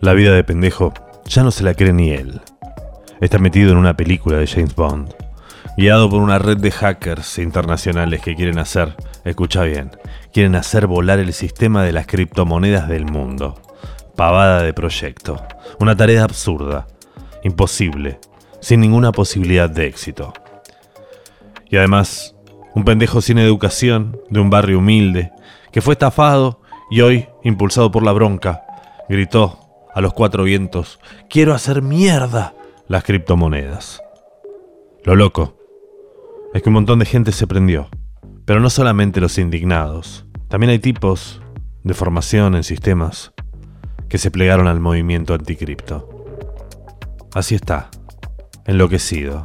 La vida de pendejo ya no se la cree ni él. Está metido en una película de James Bond, guiado por una red de hackers internacionales que quieren hacer, escucha bien, quieren hacer volar el sistema de las criptomonedas del mundo. Pavada de proyecto. Una tarea absurda, imposible, sin ninguna posibilidad de éxito. Y además, un pendejo sin educación, de un barrio humilde, que fue estafado y hoy, impulsado por la bronca, gritó a los cuatro vientos, quiero hacer mierda las criptomonedas. Lo loco es que un montón de gente se prendió, pero no solamente los indignados, también hay tipos de formación en sistemas que se plegaron al movimiento anticripto. Así está, enloquecido,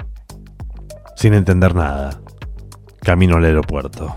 sin entender nada, camino al aeropuerto.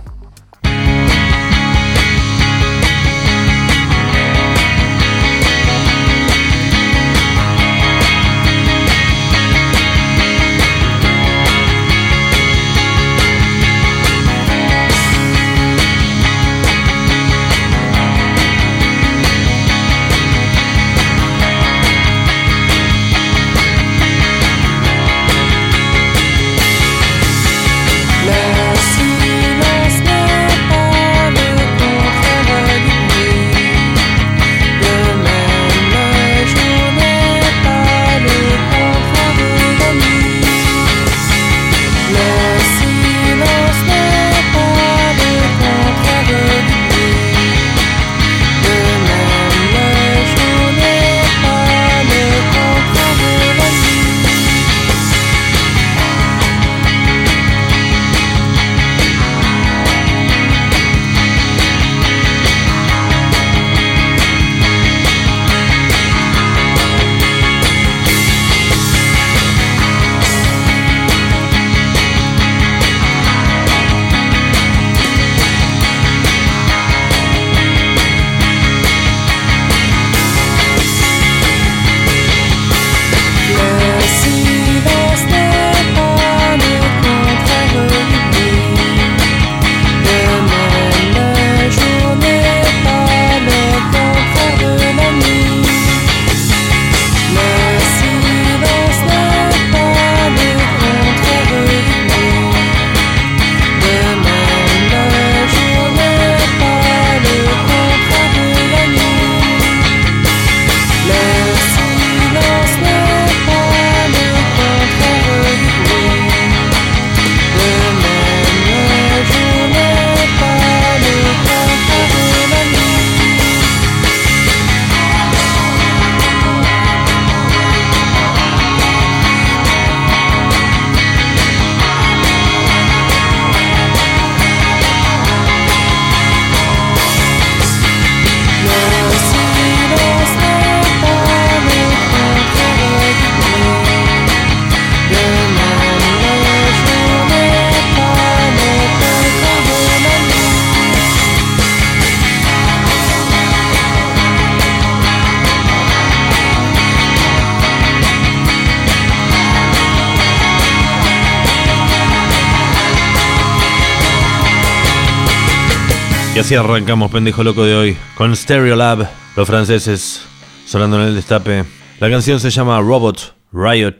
Y así arrancamos, pendejo loco de hoy, con Stereo Lab, los franceses, sonando en el destape. La canción se llama Robot Riot.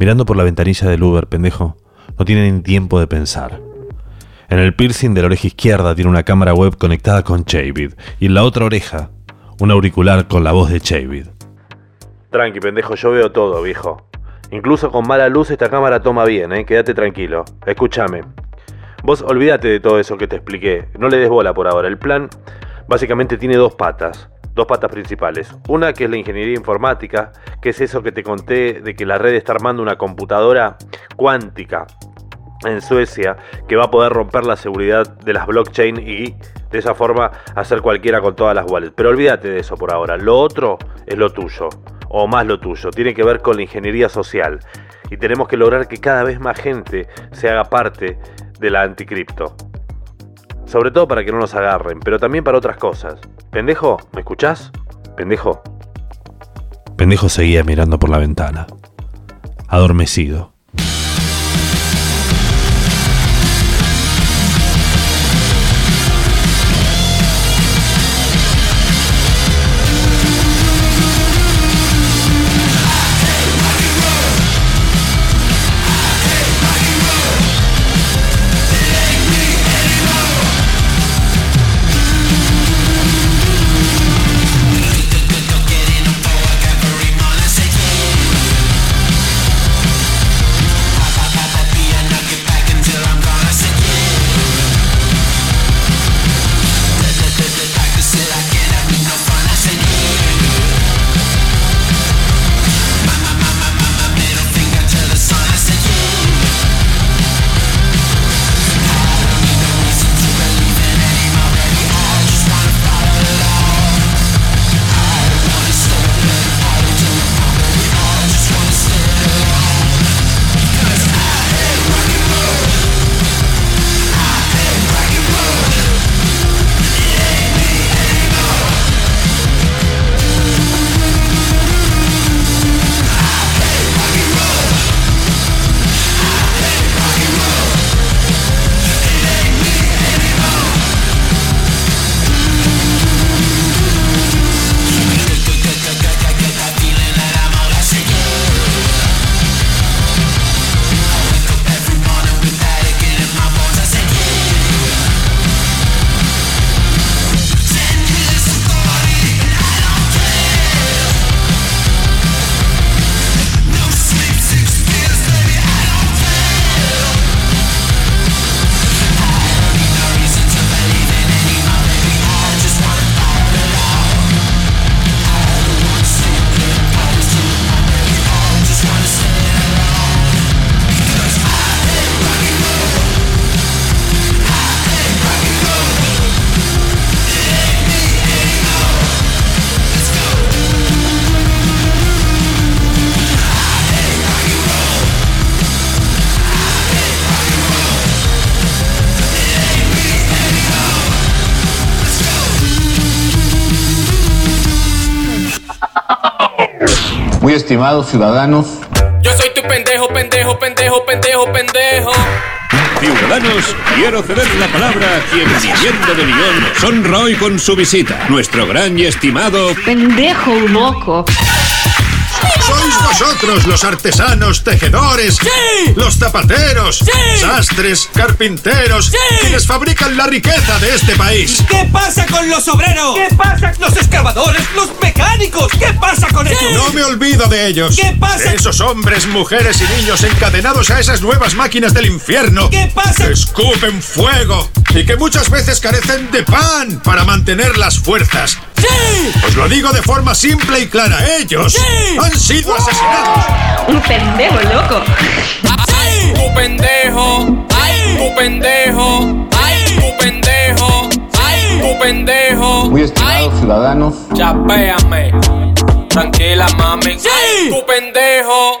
Mirando por la ventanilla del Uber, pendejo, no tiene ni tiempo de pensar. En el piercing de la oreja izquierda tiene una cámara web conectada con Chavid, y en la otra oreja, un auricular con la voz de Chavid. Tranqui, pendejo, yo veo todo, viejo. Incluso con mala luz esta cámara toma bien, ¿eh? Quédate tranquilo. Escúchame. Vos olvídate de todo eso que te expliqué. No le des bola por ahora. El plan básicamente tiene dos patas. Dos patas principales. Una que es la ingeniería informática, que es eso que te conté de que la red está armando una computadora cuántica. en Suecia que va a poder romper la seguridad de las blockchain y de esa forma hacer cualquiera con todas las wallets. Pero olvídate de eso por ahora. Lo otro es lo tuyo, o más lo tuyo. Tiene que ver con la ingeniería social. Y tenemos que lograr que cada vez más gente se haga parte de la anticripto. Sobre todo para que no nos agarren, pero también para otras cosas. Pendejo, ¿me escuchás? Pendejo. Pendejo seguía mirando por la ventana, adormecido. Estimados ciudadanos, Yo soy tu pendejo, pendejo, pendejo, pendejo, pendejo. Ciudadanos, quiero ceder la palabra a quien viniendo de Lyon nos honra hoy con su visita. Nuestro gran y estimado Pendejo loco. Sois vosotros los artesanos, tejedores, los zapateros, sastres, carpinteros, quienes fabrican la riqueza de este país. ¿Qué pasa con los obreros? ¿Qué pasa? Los excavadores, los mecánicos. ¿Qué pasa con ellos? No me olvido de ellos. ¿Qué pasa? De esos hombres, mujeres y niños encadenados a esas nuevas máquinas del infierno. ¿Qué pasa? Que escupen fuego y que muchas veces carecen de pan para mantener las fuerzas. ¡Sí! Os lo digo de forma simple y clara. Ellos Sí. han sido asesinados. Un pendejo loco. ¡Ay! Tu pendejo. ¡Ay! Tu pendejo. ¡Ay! Tu pendejo. ¡Ay! Tu pendejo. muy estimados ciudadanos, Chapéame. Tranquila, mami. ¡Sí! Tu pendejo.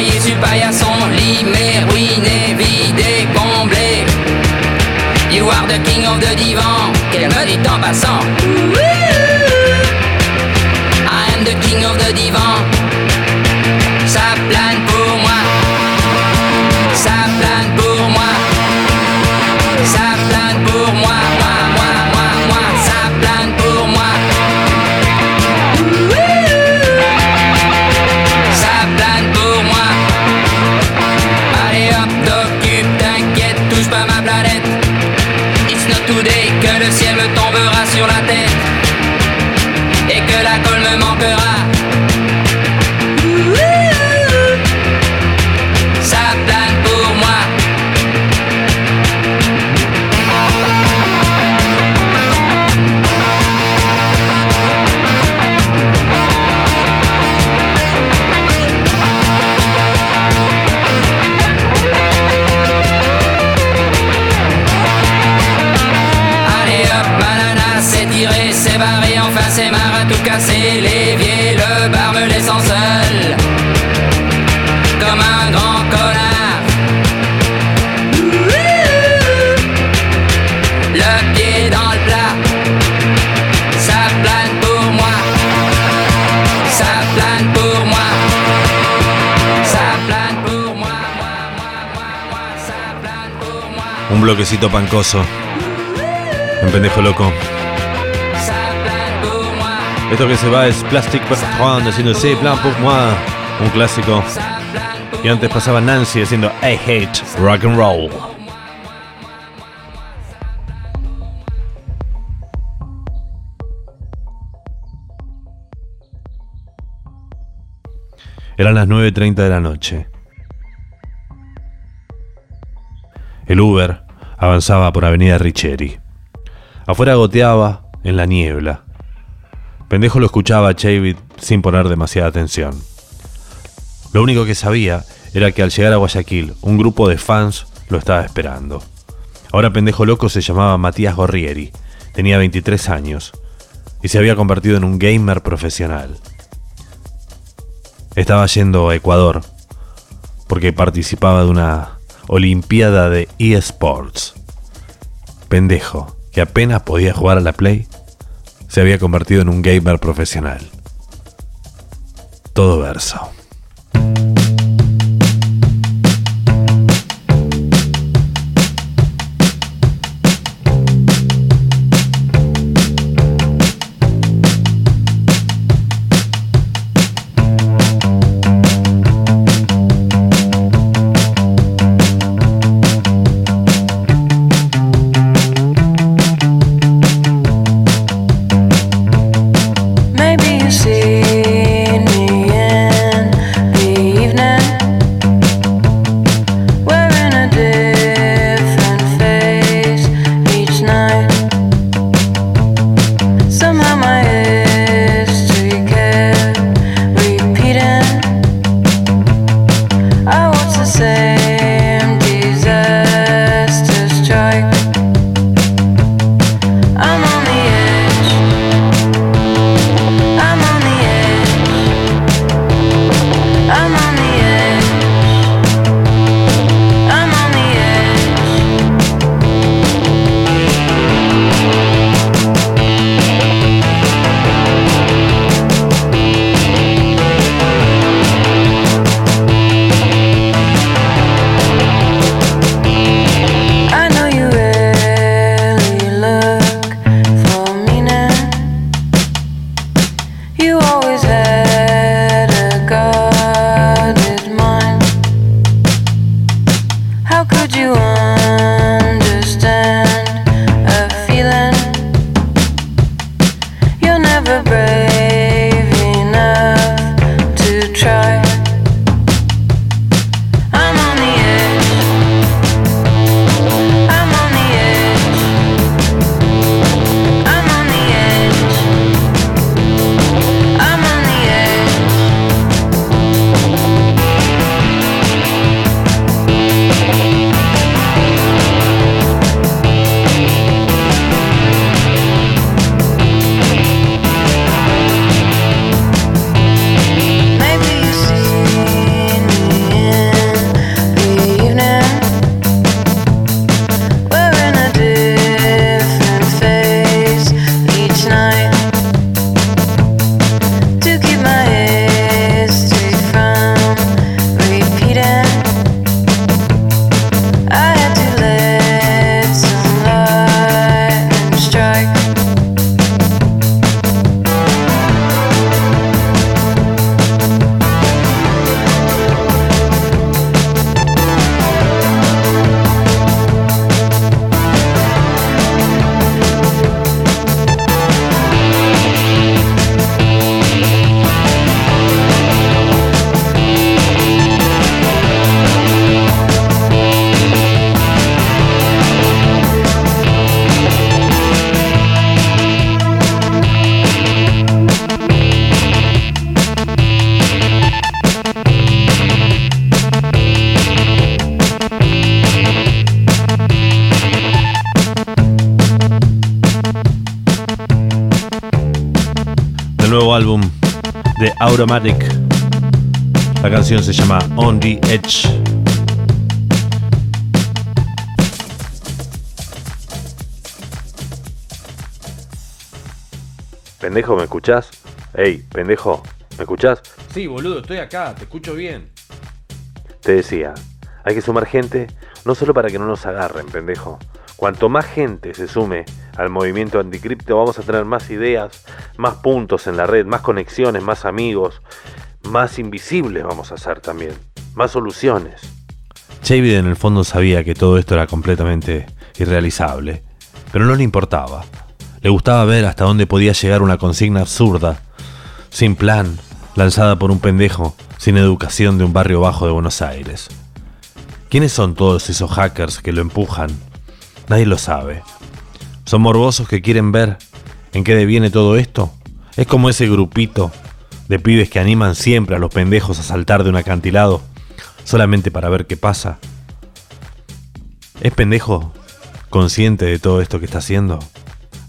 De s'envoyer sur le paillasson. Limé, ruiné, vidé, comblé. You are the king of the divan. Qu'elle me dit en passant. Comme un grand connard. Le pied dans le plat. Ça plane pour moi. Ça plane pour moi. Ça plane pour moi. moi, moi, moi, moi. Ça plane pour moi. Un bloquecito pancoso. Un pendejo loco. Esto que se va es Plastic Bertrand haciendo C plan pour moi. Un clásico. Y antes pasaba Nancy haciendo I hate rock and roll. Eran las 9.30 de la noche. El Uber avanzaba por Avenida Richeri. Afuera goteaba en la niebla. Pendejo lo escuchaba a Chavit sin poner demasiada atención. Lo único que sabía era que al llegar a Guayaquil, un grupo de fans lo estaba esperando. Ahora Pendejo Loco se llamaba Matías Gorrieri, tenía 23 años y se había convertido en un gamer profesional. Estaba yendo a Ecuador porque participaba de una Olimpiada de eSports. Pendejo, que apenas podía jugar a la Play, se había convertido en un gamer profesional. Todo verso. Automatic. La canción se llama On the Edge. Pendejo, ¿me escuchás? Ey, pendejo, ¿me escuchás? Sí, boludo, estoy acá, te escucho bien. Te decía, hay que sumar gente, no solo para que no nos agarren, pendejo. Cuanto más gente se sume al movimiento anticripto, vamos a tener más ideas, más puntos en la red, más conexiones, más amigos, más invisibles vamos a ser también, más soluciones. David en el fondo sabía que todo esto era completamente irrealizable, pero no le importaba. Le gustaba ver hasta dónde podía llegar una consigna absurda, sin plan, lanzada por un pendejo sin educación de un barrio bajo de Buenos Aires. ¿Quiénes son todos esos hackers que lo empujan? Nadie lo sabe. ¿Son morbosos que quieren ver en qué deviene todo esto? Es como ese grupito de pibes que animan siempre a los pendejos a saltar de un acantilado solamente para ver qué pasa. ¿Es pendejo consciente de todo esto que está haciendo?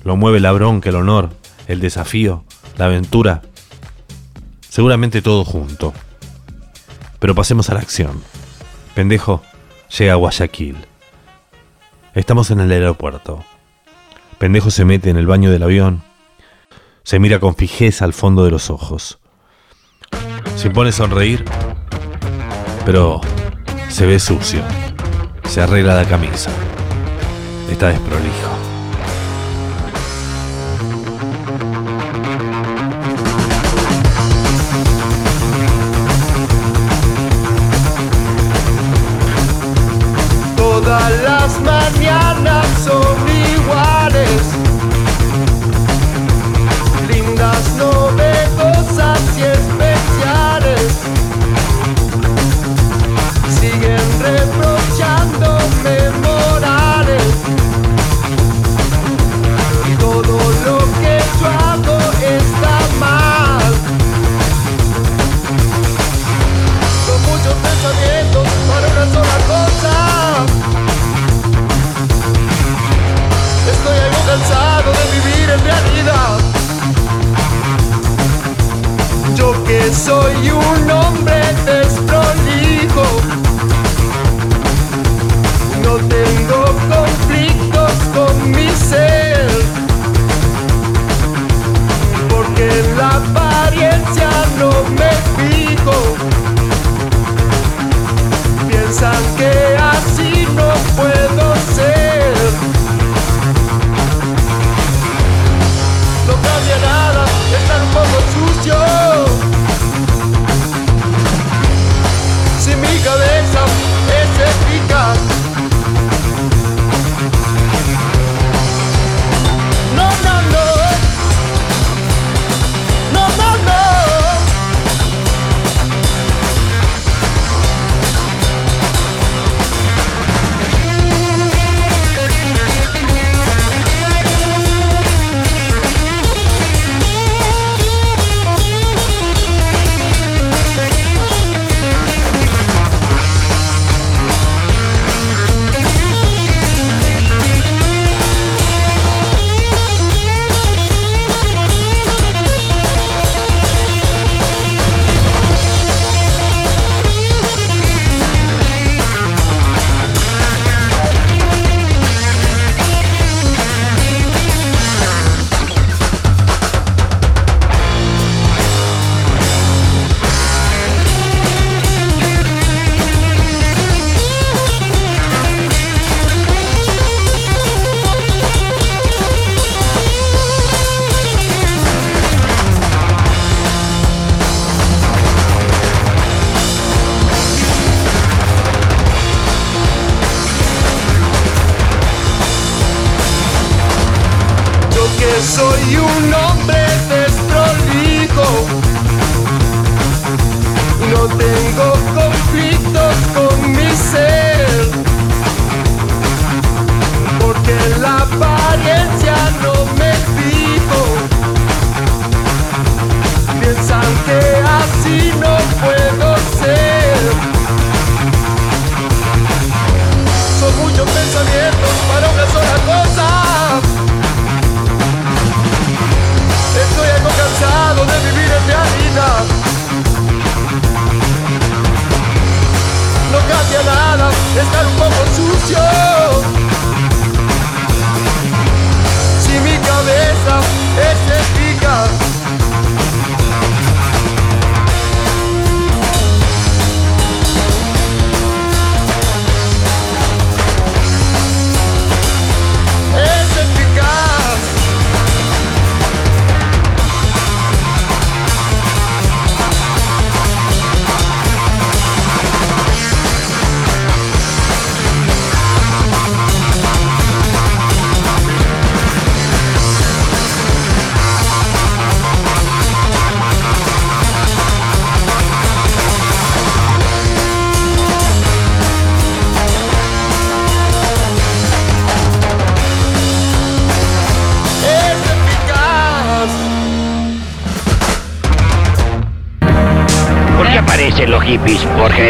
Lo mueve la bronca, el honor, el desafío, la aventura. Seguramente todo junto. Pero pasemos a la acción. Pendejo llega a Guayaquil. Estamos en el aeropuerto. Pendejo se mete en el baño del avión. Se mira con fijeza al fondo de los ojos. Se impone a sonreír, pero se ve sucio. Se arregla la camisa. Está desprolijo.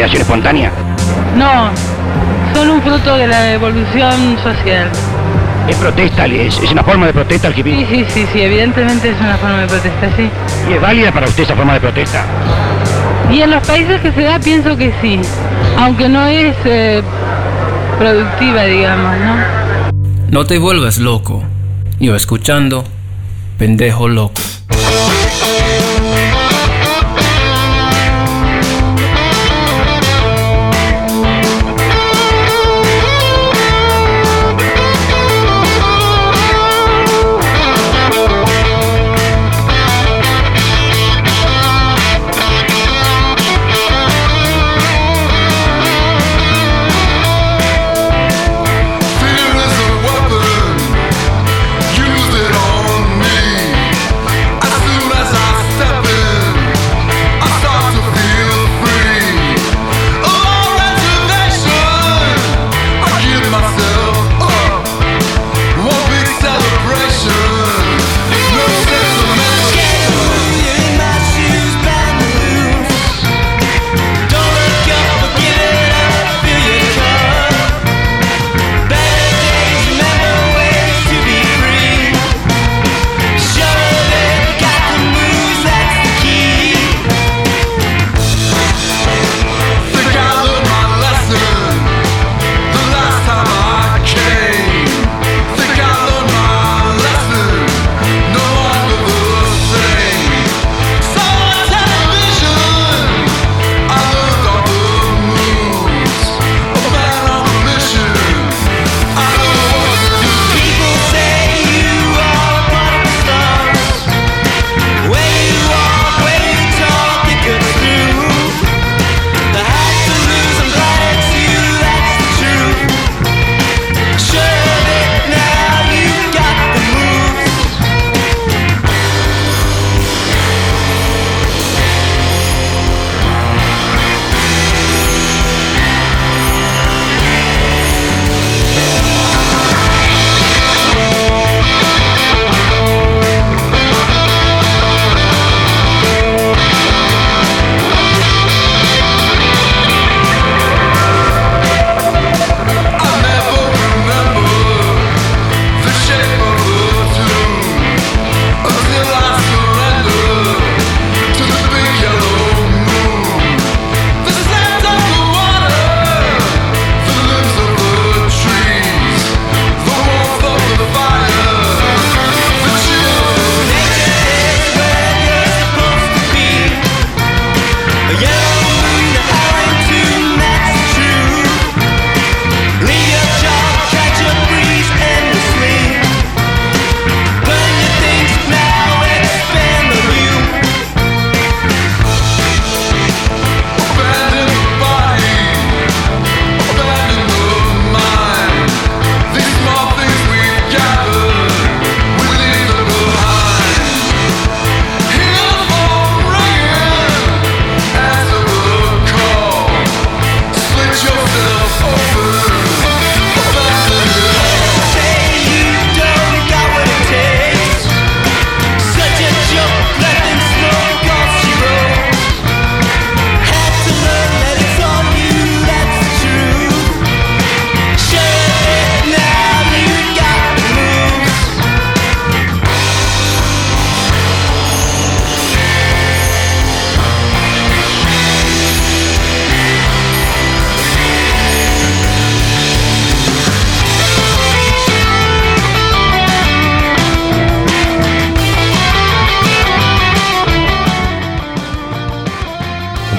espontánea? No, son un fruto de la evolución social. ¿Es protesta? ¿Es, una forma de protesta al hippie? Sí, sí, sí, sí, evidentemente es una forma de protesta, sí. ¿Y es válida para usted esa forma de protesta? Y en los países que se da pienso que sí, aunque no es eh, productiva, digamos, ¿no? No te vuelvas loco. Yo escuchando, pendejo loco.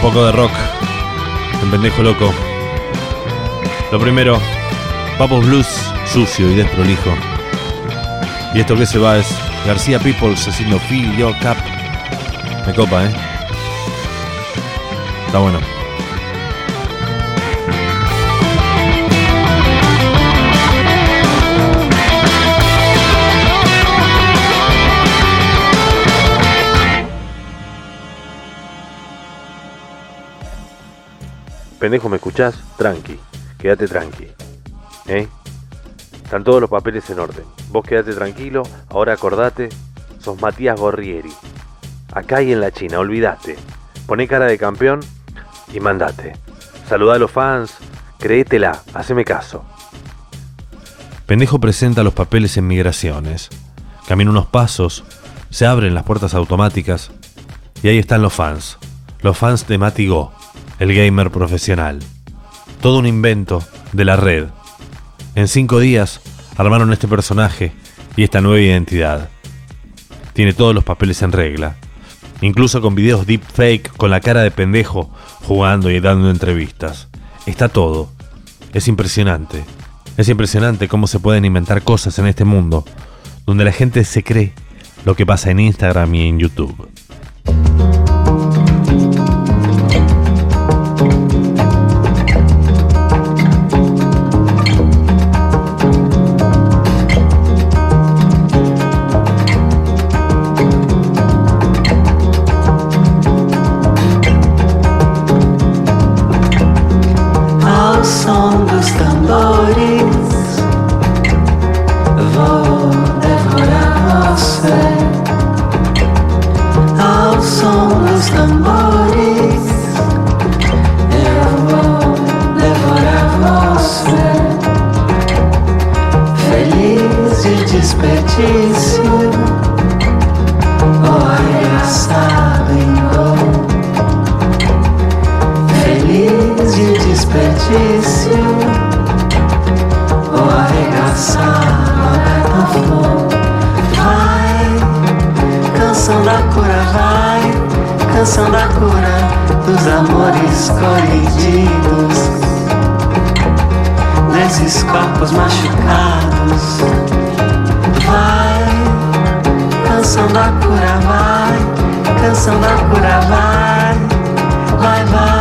poco de rock en Pendejo Loco. Lo primero, Papos Blues, sucio y desprolijo. Y esto que se va es García Peoples haciendo Feel Your Cap. Me copa, ¿eh? Está bueno. pendejo, ¿me escuchás? Tranqui, quédate tranqui. ¿Eh? Están todos los papeles en orden. Vos quedate tranquilo, ahora acordate, sos Matías Gorrieri. Acá y en la China, olvidate. Poné cara de campeón y mandate. Saludá a los fans, créetela, haceme caso. Pendejo presenta los papeles en migraciones. Camina unos pasos, se abren las puertas automáticas y ahí están los fans. Los fans de Mati Go, el gamer profesional. Todo un invento de la red. En cinco días armaron este personaje y esta nueva identidad. Tiene todos los papeles en regla. Incluso con videos deepfake con la cara de pendejo jugando y dando entrevistas. Está todo. Es impresionante. Es impresionante cómo se pueden inventar cosas en este mundo, donde la gente se cree lo que pasa en Instagram y en YouTube. Dos tambores, vou devorar você. Ao som dos tambores, eu vou devorar você. Feliz de desperdício, canção da cura, vai Canção da cura dos amores colididos Desses corpos machucados. Vai, canção da cura, vai Canção da cura, vai. Vai, vai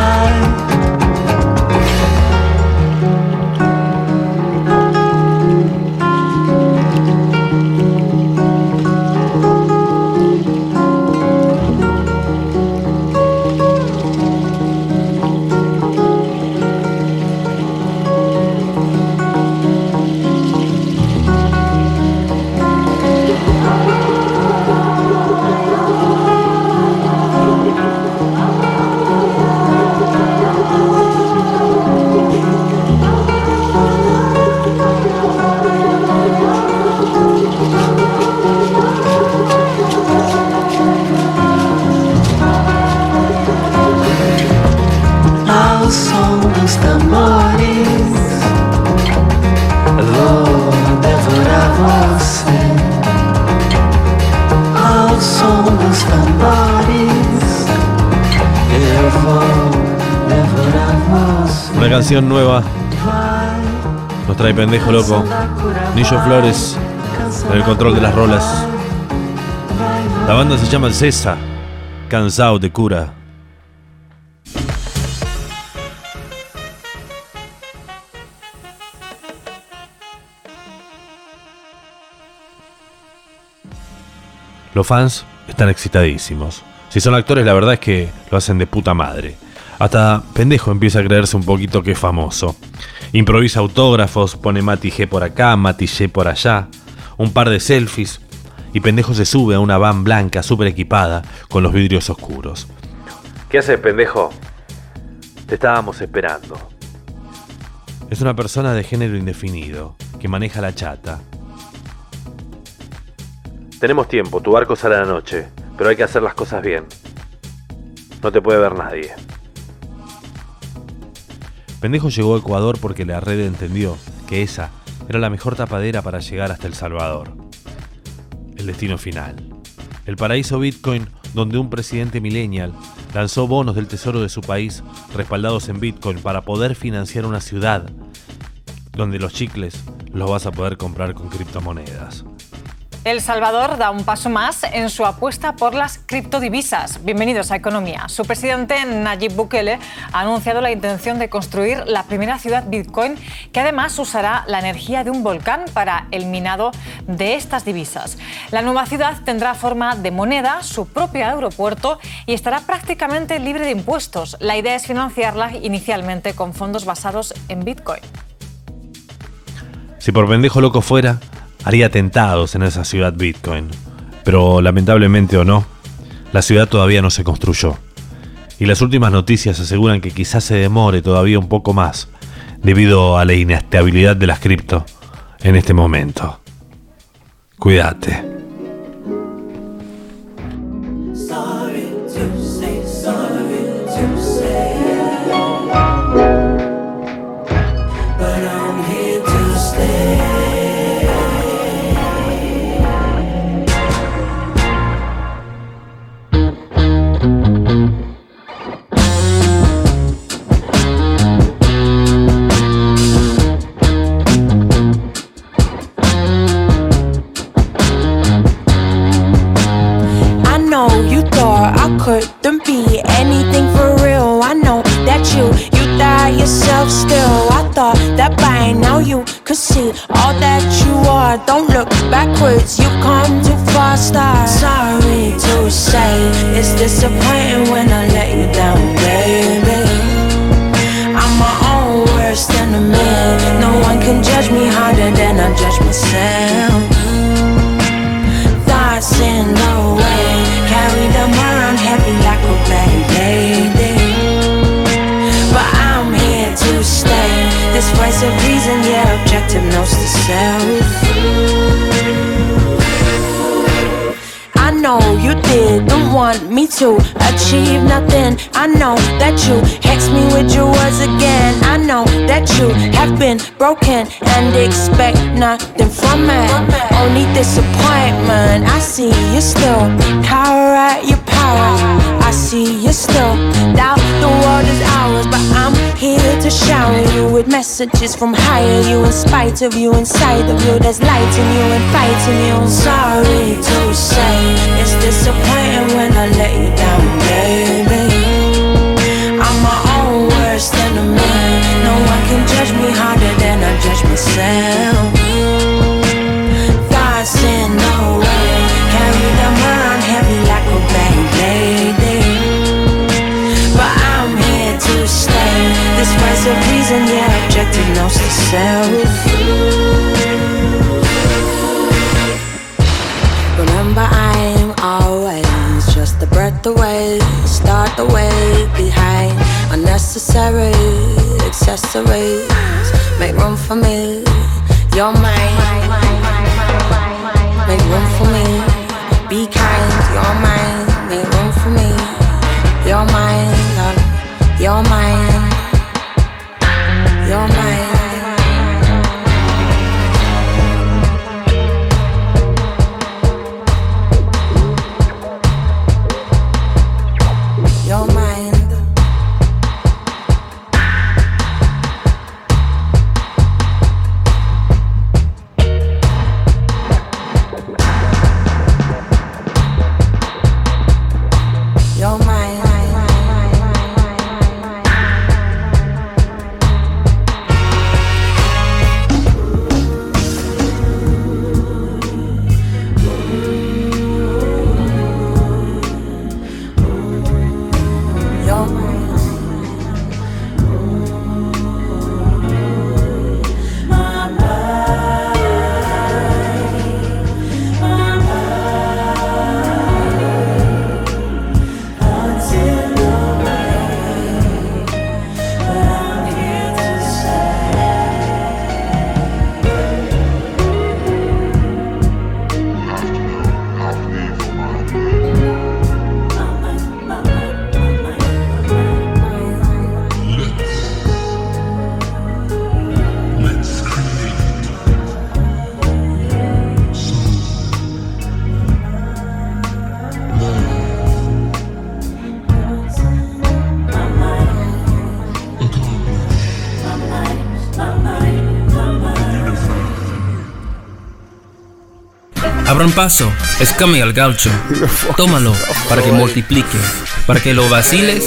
canción nueva nos trae pendejo loco. Nillo Flores en el control de las rolas. La banda se llama Cesa, cansado de cura. Los fans están excitadísimos. Si son actores, la verdad es que lo hacen de puta madre. Hasta pendejo empieza a creerse un poquito que es famoso. Improvisa autógrafos, pone Mati G por acá, Mati G por allá, un par de selfies, y pendejo se sube a una van blanca súper equipada con los vidrios oscuros. ¿Qué haces, pendejo? Te estábamos esperando. Es una persona de género indefinido, que maneja la chata. Tenemos tiempo, tu barco sale a la noche, pero hay que hacer las cosas bien. No te puede ver nadie. Pendejo llegó a Ecuador porque la red entendió que esa era la mejor tapadera para llegar hasta El Salvador. El destino final. El paraíso Bitcoin donde un presidente millennial lanzó bonos del tesoro de su país respaldados en Bitcoin para poder financiar una ciudad donde los chicles los vas a poder comprar con criptomonedas. El Salvador da un paso más en su apuesta por las criptodivisas. Bienvenidos a Economía. Su presidente Nayib Bukele ha anunciado la intención de construir la primera ciudad Bitcoin que además usará la energía de un volcán para el minado de estas divisas. La nueva ciudad tendrá forma de moneda, su propio aeropuerto y estará prácticamente libre de impuestos. La idea es financiarla inicialmente con fondos basados en Bitcoin. Si por pendejo loco fuera, haría atentados en esa ciudad Bitcoin. Pero lamentablemente o no, la ciudad todavía no se construyó. y las últimas noticias aseguran que quizás se demore todavía un poco más debido a la inestabilidad de las cripto en este momento. Cuídate. Disappointment. I see you still cower at your power. I see you still doubt the world is ours, but I'm here to shower you with messages from higher. You, in spite of you, inside of you, there's light in you and fighting you. Sorry to say, it's disappointing when I let you down, baby. I'm my own worst enemy. No one can judge me harder than I judge myself. Voice of reason, yeah, objective knows the self. Remember, I'm always just a breath away. Start the way behind unnecessary accessories. Make room for me. You're mine. Make room for me. Be kind. You're mine. Paso, escame al gaucho. Tómalo para que multiplique, para que lo vaciles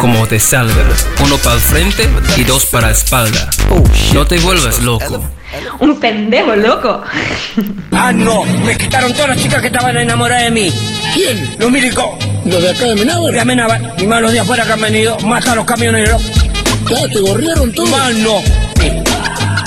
como te salga. Uno para el frente y dos para la espalda. No te vuelvas loco. Un pendejo loco. Ah, no, me quitaron todas las chicas que estaban enamoradas de mí. ¿Quién? Los milicos. ¿Los de acá de Menábar? De Menábar. Y más los de afuera que han venido, más a los camioneros. ¿Ya te gorrieron todos? Más no.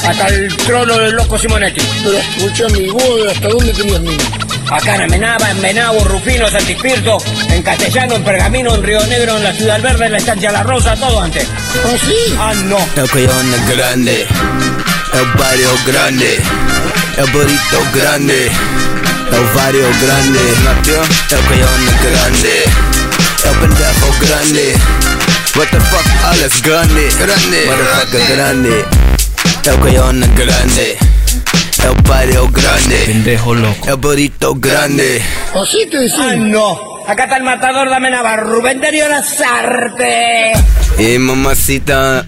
Hasta el trono del loco Simonetti. Pero escucha mi voz, ¿hasta dónde tenías niños? Acá en Amenaba, en Menabo, Rufino, Santispirto, en Castellano, en Pergamino, en Río Negro, en la Ciudad Verde, en la Estancia La Rosa, todo antes. ¿Oh, sí? Ah, no. El collón es grande, el barrio grande, el burrito grande, el barrio grande, el collón es grande, el pendejo grande. What the fuck, alles grande, grande, motherfucker grande, el collón es grande. El barrio grande, pendejo loco, el burrito grande. ¿Así te decís? Ah, no. Acá está el matador de Amenaba, Rubén Darío Lazarte. Y mamacita.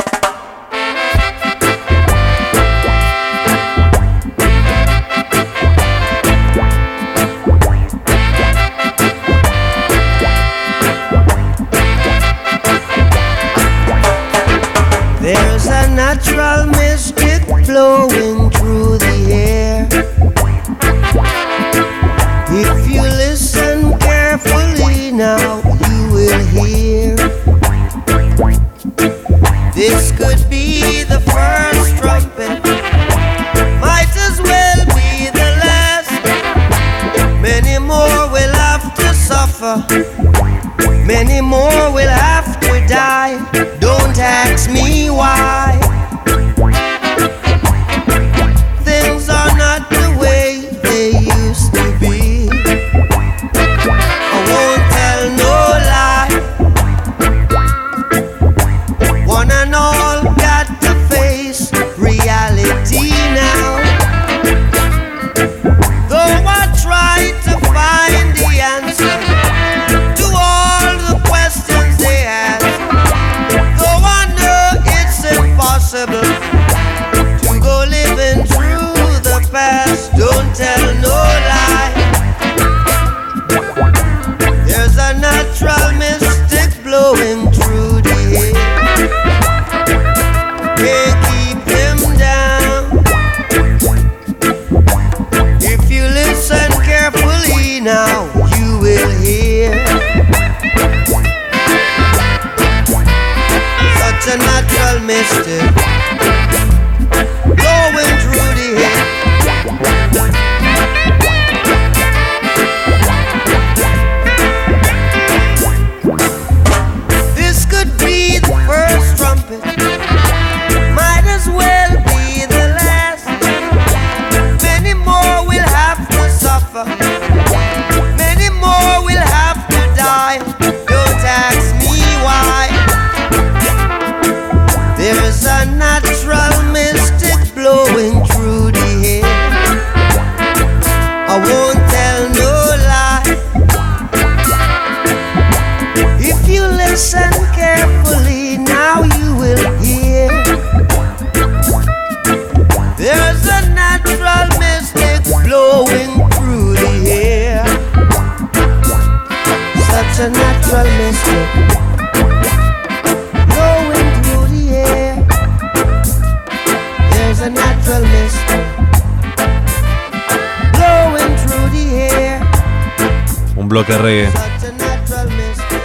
Mystic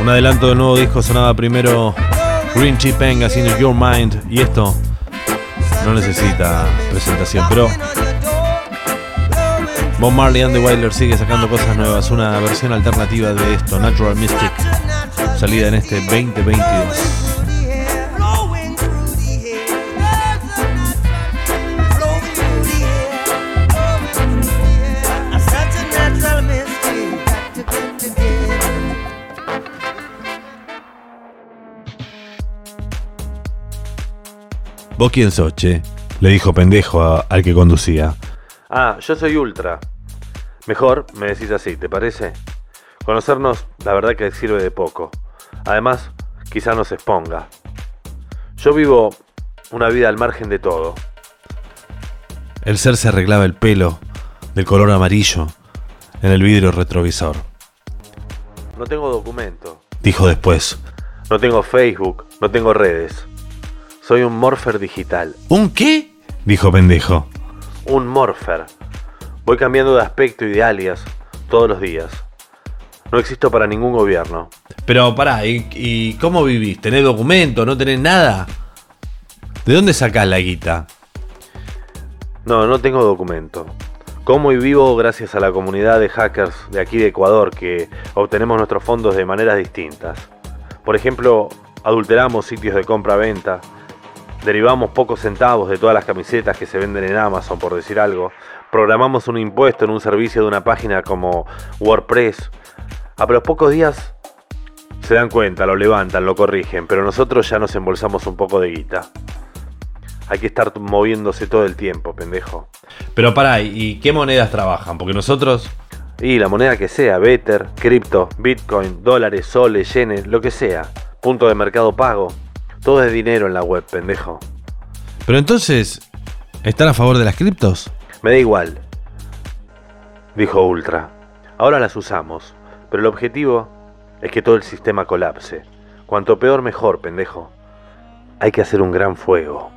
Un adelanto del nuevo disco sonaba primero Green Chip Peng haciendo Your Mind. Y esto no necesita presentación, pero Bob Marley and the Wailers sigue sacando cosas nuevas. Una versión alternativa de esto, Natural Mystic, salida en este 2022. ¿Vos quién sos, che? Le dijo pendejo a- al que conducía. Ah, yo soy Ultra. Mejor me decís así, ¿te parece? Conocernos, la verdad que sirve de poco. Además, quizá nos exponga. Yo vivo una vida al margen de todo. El ser se arreglaba el pelo del color amarillo en el vidrio retrovisor. No tengo documento, dijo después. No tengo Facebook, no tengo redes. Soy un morfer digital. ¿Un qué? dijo pendejo. Un morfer. Voy cambiando de aspecto y de alias todos los días. No existo para ningún gobierno. Pero pará, ¿y, y cómo vivís? ¿Tenés documento? ¿No tenés nada? ¿De dónde sacás la guita? No, no tengo documento. Como y vivo gracias a la comunidad de hackers de aquí de Ecuador que obtenemos nuestros fondos de maneras distintas. Por ejemplo, adulteramos sitios de compra-venta, derivamos pocos centavos de todas las camisetas que se venden en Amazon, por decir algo, programamos un impuesto en un servicio de una página como WordPress. A los pocos días se dan cuenta, lo levantan, lo corrigen, pero nosotros ya nos embolsamos un poco de guita. Hay que estar moviéndose todo el tiempo, pendejo. Pero pará, ¿y qué monedas trabajan? Porque nosotros... Y la moneda que sea, Bether, cripto, Bitcoin, dólares, soles, yenes, lo que sea. Punto de mercado pago. Todo es dinero en la web, pendejo. Pero entonces, ¿están a favor de las criptos? Me da igual, dijo Ultra. Ahora las usamos, pero el objetivo es que todo el sistema colapse. Cuanto peor, mejor, pendejo. Hay que hacer un gran fuego.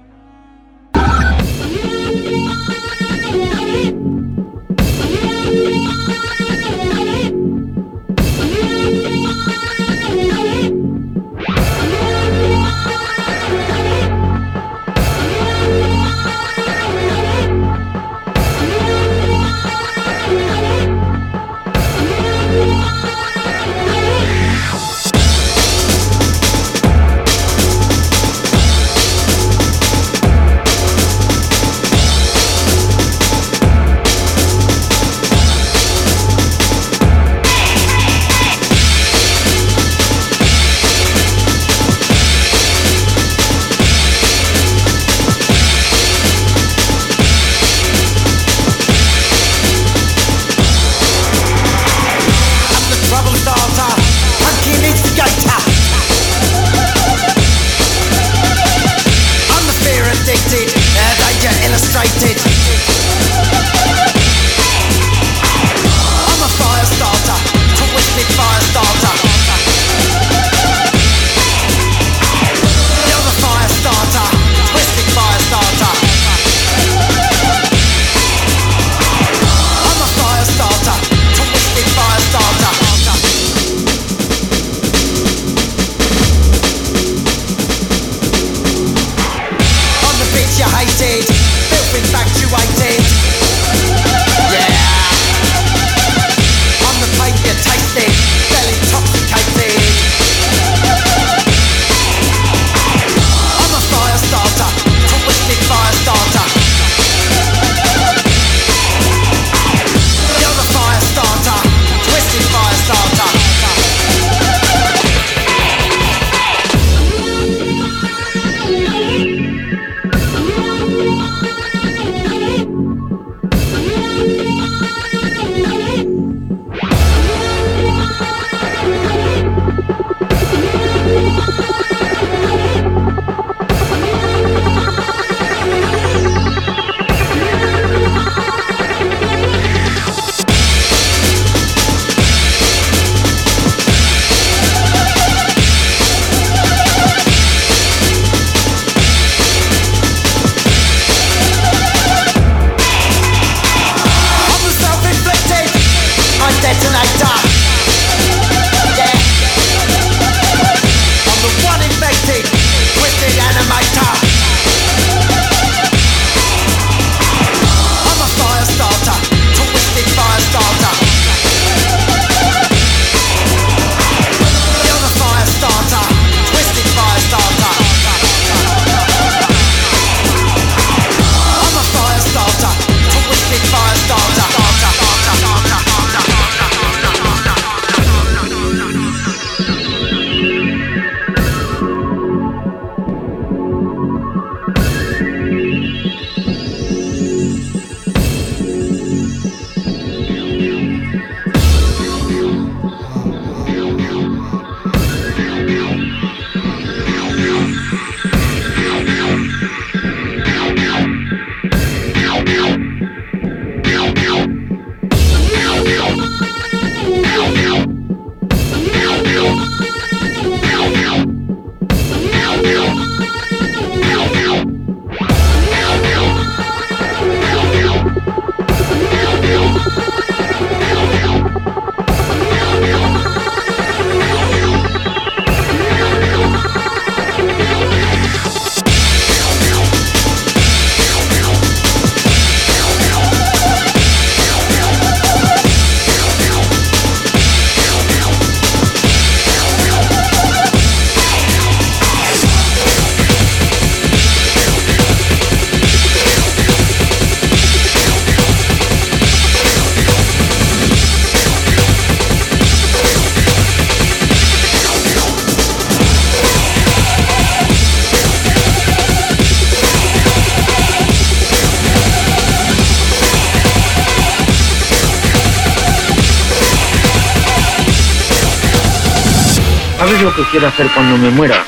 ¿Sabes lo que quiero hacer cuando me muera?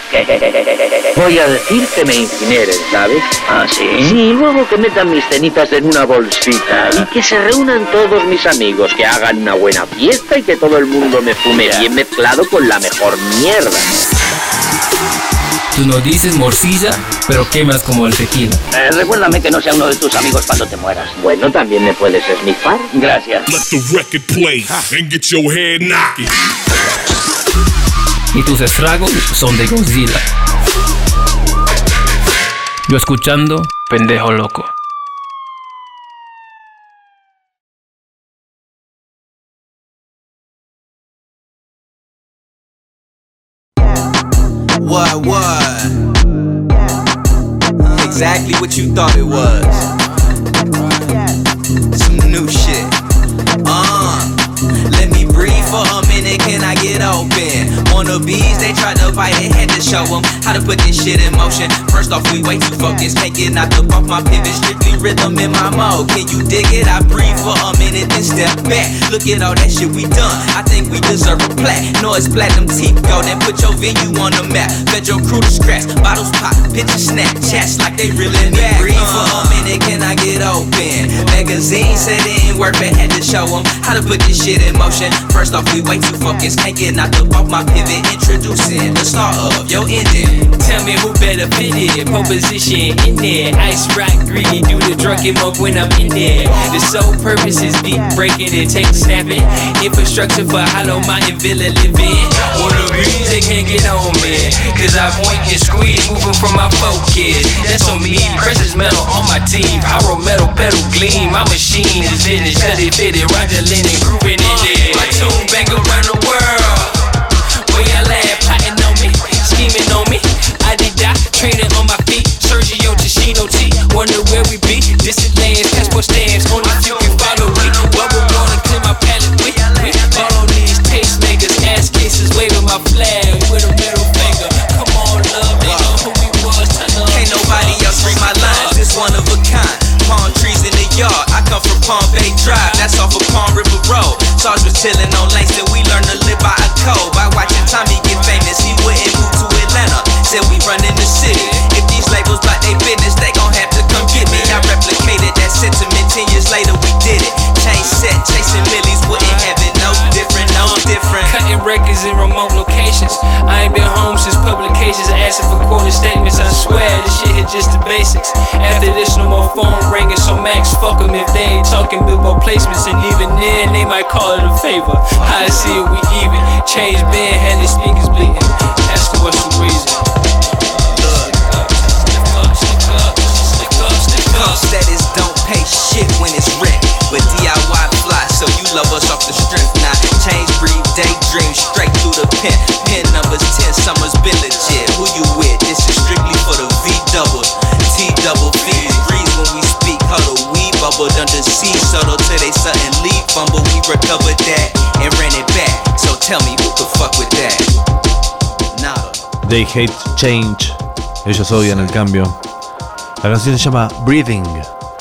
Voy a decir que me incineren, ¿sabes? ¿Ah, sí? Sí, luego que metan mis cenizas en una bolsita y que se reúnan todos mis amigos, que hagan una buena fiesta y que todo el mundo me fume bien mezclado con la mejor mierda. Tú no dices morcilla, pero quemas como el tequila. Eh, recuérdame que no sea uno de tus amigos cuando te mueras. Bueno, también me puedes esnifar. Gracias. Let the record play and get your head knocking. Y tus estragos son de Godzilla. Yo escuchando, pendejo loco. What, what? Exactly what you thought it was. Some new shit. Uh, let me breathe for a minute, I get? Wannabes, they tried to bite it, had to show them how to put this shit in motion. First off, we way too focused, can't get knocked up off my pivot, strictly rhythm in my mode. Can you dig it? I breathe for a minute, then step back. Look at all that shit we done, I think we deserve a plaque. Noise platinum teeth go, then put your venue on the map. Fed your crew to scratch, bottles pop, pictures snap, chats like they really back. Breathe for a minute, can I get open? Magazine said it ain't worth it, had to show them how to put this shit in motion. First off, we way too focused, can't get knocked up off my pivot. Introducing the start of your ending. Tell me who better fit it. Position in there. Ice rock greedy. Do the drunken monk when I'm in there. The sole purpose is beat breaking and tape snapping. Infrastructure for hollow mountain villa living. One of these they can't get on me. Cause I point and squeeze moving from my focus. That's on me. Precious metal on my team. Pyro metal pedal gleam. My machine is vintage. Cause it fitted. Roger Lennon grooving in there. My tune bang around the world. Training on my feet. Sergio Tashino T. Wonder where we be. This Distant lands, passport stamps. Only few can follow me. Bubble water, clear my palate. We, we follow these tastemakers. Ass cases, waving my flag with a middle finger. Come on, love, they who we was. Up. Can't nobody else read my lines, it's one of a kind. Palm trees in the yard, I come from Palm Bay Drive, that's off of Palm River Road. Sarge was chillin' on Langston, we learned to live by a code. By watching Tommy get famous, he wouldn't move to Atlanta. Said we run they business, they gon' have to come get me. I replicated that sentiment, ten years later we did it. Change set, chasing millies, wouldn't have it no different, no different. Cutting records in remote locations. I ain't been home since publications. Asking for quarter statements. I swear this shit hit just the basics. After this, no more phone ringing. So Max, fuck fuck 'em if they ain't talking billboard placements. And even then, they might call it a favor. I see it, we even. Change band, had the speakers bleeding. Ask what's the reason. Pay shit when it's rent. But DIY fly, so you love us off the strength. Now change breed, daydream, straight through the pen. Pen numbers 10, summers been legit. Who you with? This is strictly for the V double. T double V breeze when we speak. Huddle, we bubbled under sea. Subtle till they sudden leave. Fumble, we recovered that and ran it back. So tell me, who could fuck with that? They hate change. Ellos odian el cambio. La canción se llama Breathing,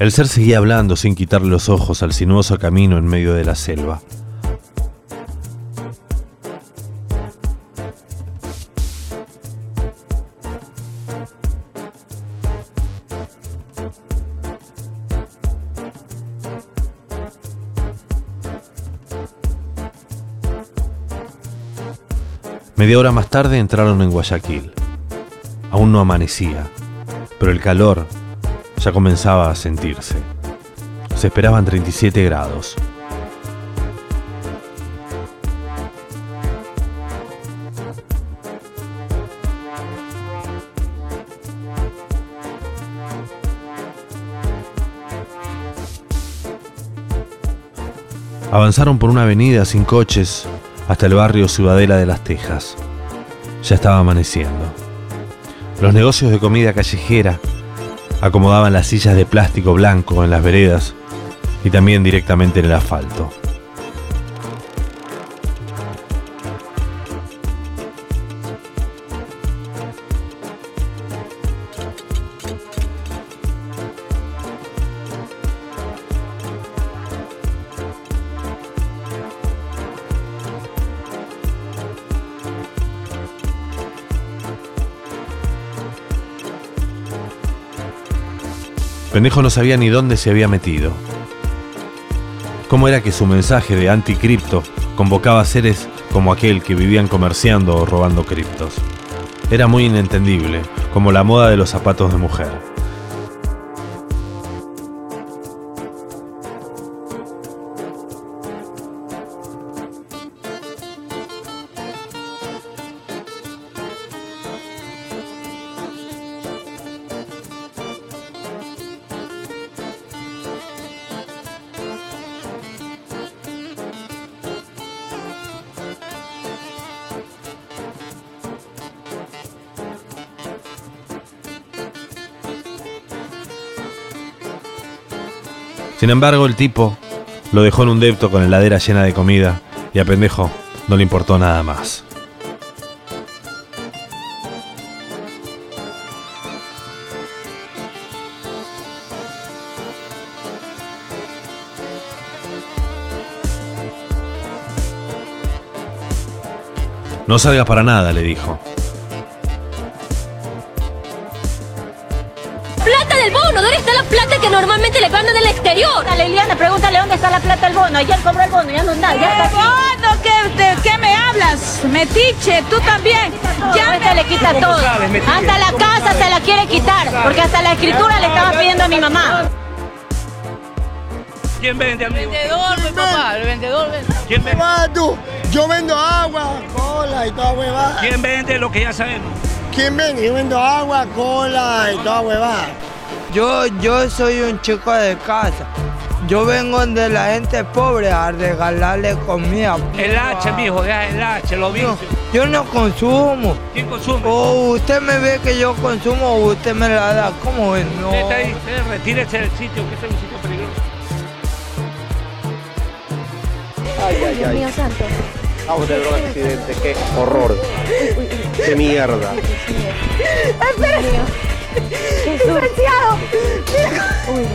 El ser seguía hablando sin quitarle los ojos al sinuoso camino en medio de la selva. Media hora más tarde entraron en Guayaquil. Aún no amanecía, pero el calor ya comenzaba a sentirse. Se esperaban 37 grados. Avanzaron por una avenida sin coches hasta el barrio Ciudadela de las Tejas. Ya estaba amaneciendo. Los negocios de comida callejera acomodaban las sillas de plástico blanco en las veredas y también directamente en el asfalto. Pendejo no sabía ni dónde se había metido. ¿Cómo era que su mensaje de anticripto convocaba a seres como aquel que vivían comerciando o robando criptos? Era muy inentendible, como la moda de los zapatos de mujer. Sin embargo, el tipo lo dejó en un depto con heladera llena de comida y a pendejo no le importó nada más. No salgas para nada, le dijo. Pregúntale dónde está la plata del bono. Ayer cobró el bono, ya no está. Ya está aquí. bono? ¿Qué, de qué me hablas? Metiche, tú también. Ya Ya le quita todo. Hasta la casa se la quiere quitar. Porque hasta la escritura le estaba pidiendo a mi mamá. ¿Quién vende, amigo? vendedor, mi papá, el vendedor vende. ¿Quién vende? tú? Yo vendo agua, cola y toda huevada. ¿Quién vende lo que ya sabemos? ¿Quién vende? Yo vendo agua, cola y toda huevada. Yo, yo soy un chico de casa. Yo vengo de la gente pobre a regalarle comida. El H, mijo, el H, lo viste. Yo no consumo. ¿Quién consume? O usted me ve que yo consumo o usted me la da. ¿Cómo es? No. Usted está ahí, usted retírese del sitio, que este es un sitio peligroso. Ay, ay, Dios ay. mío santo. Vamos de un accidente, qué horror. Qué mierda. ¡Espera! ¡Licenciado! Uy,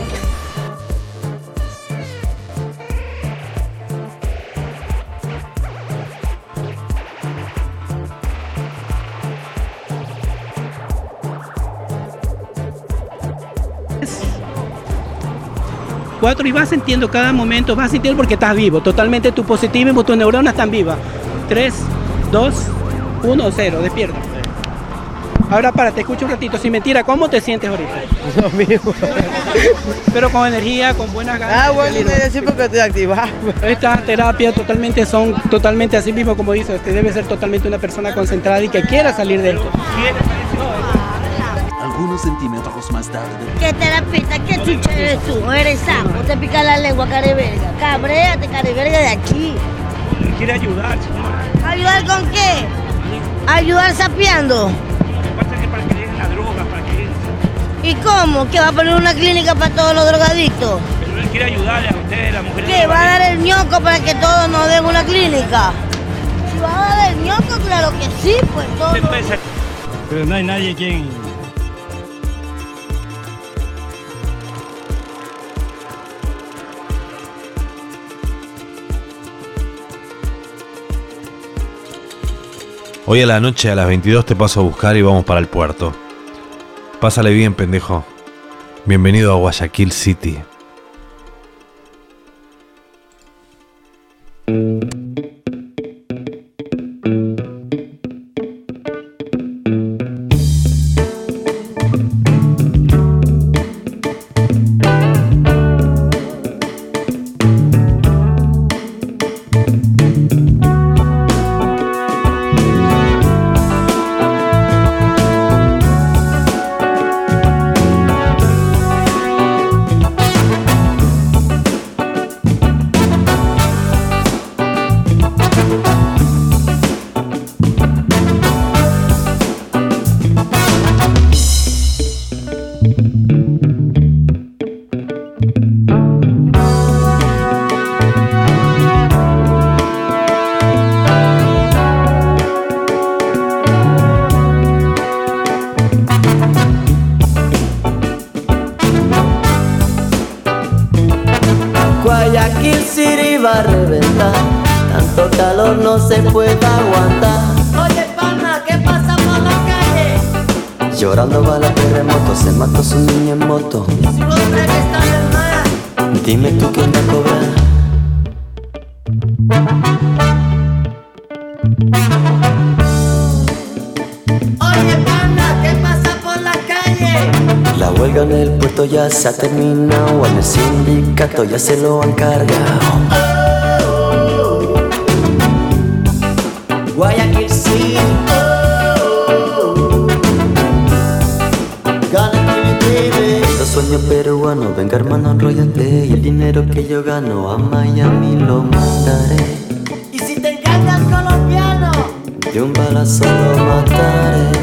Cuatro y vas sintiendo cada momento, vas sintiendo porque estás vivo, totalmente tu positivismo, tus neuronas están vivas. Tres, dos, uno, cero, despierta. Ahora para, te escucho un ratito, sin mentira, ¿cómo te sientes ahorita? Lo mismo. Pero con energía, con buenas ganas. Ah, bueno, decís porque estoy activado. Estas terapias totalmente son totalmente así mismo como dice, usted debe ser totalmente una persona concentrada y que quiera salir de esto. Algunos centímetros más tarde. ¿Qué terapista? ¿Qué chucha eres tú? ¿Eres sapo? Te pica la lengua, careverga. Cabréate, careverga de aquí. Quiere ayudar, señor. ¿Ayudar con qué? ¿Ayudar sapeando? Lo que pasa es que para que lleguen las drogas, para que lleguen. ¿Y cómo? ¿Que va a poner una clínica para todos los drogadictos? Pero él quiere ayudarle a ustedes, las mujeres. ¿Qué? ¿Va a dar el ñoco para que todos nos den una clínica? Si va a dar el ñoco, claro que sí, pues todos. Pero no hay nadie quien. Hoy a la noche a las 22 te paso a buscar y vamos para el puerto. Pásale bien, pendejo. Bienvenido a Guayaquil City. Dime tú quién va a cobrar. oye, pana, ¿qué pasa por la calle? La huelga en el puerto ya se ha terminado, en el sindicato ya se lo han cargado. Peruanos, venga hermano, enrollate Y el dinero que yo gano a Miami lo mandaré. Y si te engañas colombiano, De un balazo lo mataré